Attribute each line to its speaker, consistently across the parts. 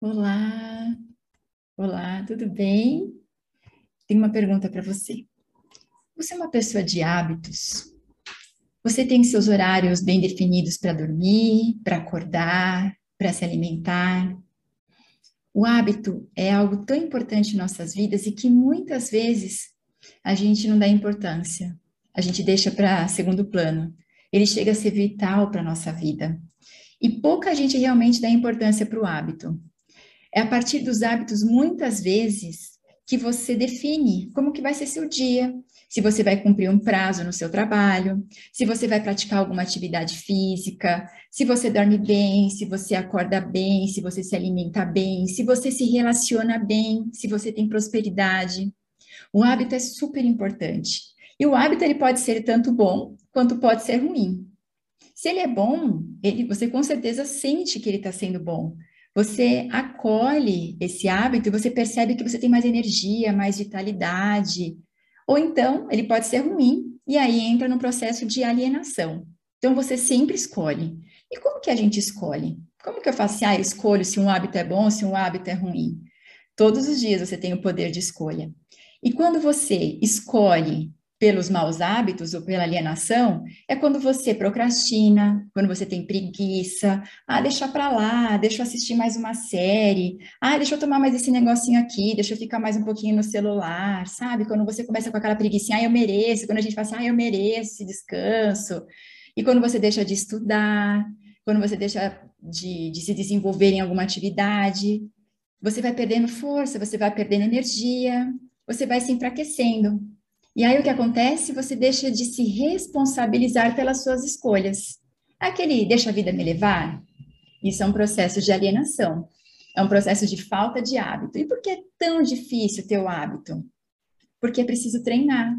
Speaker 1: Olá, olá, tudo bem? Tenho uma pergunta para você. Você é uma pessoa de hábitos? Você tem seus horários bem definidos para dormir, para acordar, para se alimentar? O hábito é algo tão importante em nossas vidas e que muitas vezes a gente não dá importância, a gente deixa para segundo plano. Ele chega a ser vital para a nossa vida. E pouca gente realmente dá importância para o hábito. É a partir dos hábitos, muitas vezes, que você define como que vai ser seu dia, se você vai cumprir um prazo no seu trabalho, se você vai praticar alguma atividade física, se você dorme bem, se você acorda bem, se você se alimenta bem, se você se relaciona bem, se você tem prosperidade. O hábito é super importante. E o hábito ele pode ser tanto bom quanto pode ser ruim. Se ele é bom, ele, você com certeza sente que ele está sendo bom você acolhe esse hábito e você percebe que você tem mais energia, mais vitalidade. Ou então, ele pode ser ruim e aí entra no processo de alienação. Então, você sempre escolhe. E como que a gente escolhe? Como que eu faço assim, ah, eu escolho se um hábito é bom, se um hábito é ruim? Todos os dias você tem o poder de escolha. E quando você escolhe pelos maus hábitos ou pela alienação é quando você procrastina, quando você tem preguiça, ah, deixa para lá, deixa eu assistir mais uma série, ah, deixa eu tomar mais esse negocinho aqui, deixa eu ficar mais um pouquinho no celular, sabe? Quando você começa com aquela preguiça, ah, eu mereço, quando a gente fala assim, ah, eu mereço esse descanso, e quando você deixa de estudar, quando você deixa de, de se desenvolver em alguma atividade, você vai perdendo força, você vai perdendo energia, você vai se enfraquecendo. E aí o que acontece? Você deixa de se responsabilizar pelas suas escolhas. Aquele deixa a vida me levar, isso é um processo de alienação, é um processo de falta de hábito. E por que é tão difícil ter o hábito? Porque é preciso treinar.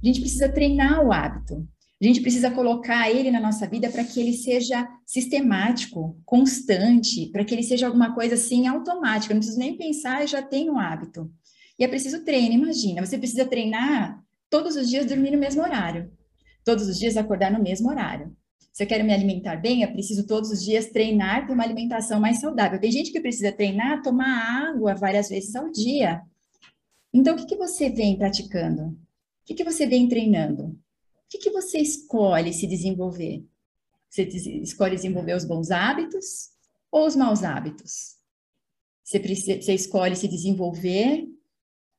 Speaker 1: A gente precisa treinar o hábito. A gente precisa colocar ele na nossa vida para que ele seja sistemático, constante, para que ele seja alguma coisa assim automática. Eu não preciso nem pensar, eu já tenho o hábito. E é preciso treino, imagina. Você precisa treinar todos os dias dormir no mesmo horário, todos os dias acordar no mesmo horário. Se eu quero me alimentar bem, eu preciso todos os dias treinar ter uma alimentação mais saudável. Tem gente que precisa treinar tomar água várias vezes ao dia. Então, o que, que você vem praticando? O que, que você vem treinando? O que, que você escolhe se desenvolver? Você escolhe desenvolver os bons hábitos ou os maus hábitos? Você, você escolhe se desenvolver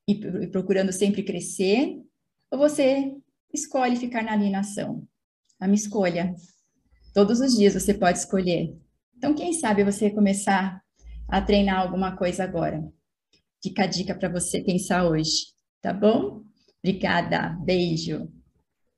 Speaker 1: e, e procurando sempre crescer ou você escolhe ficar na alienação? A minha escolha. Todos os dias você pode escolher. Então, quem sabe você começar a treinar alguma coisa agora? Fica a dica para você pensar hoje, tá bom? Obrigada, beijo.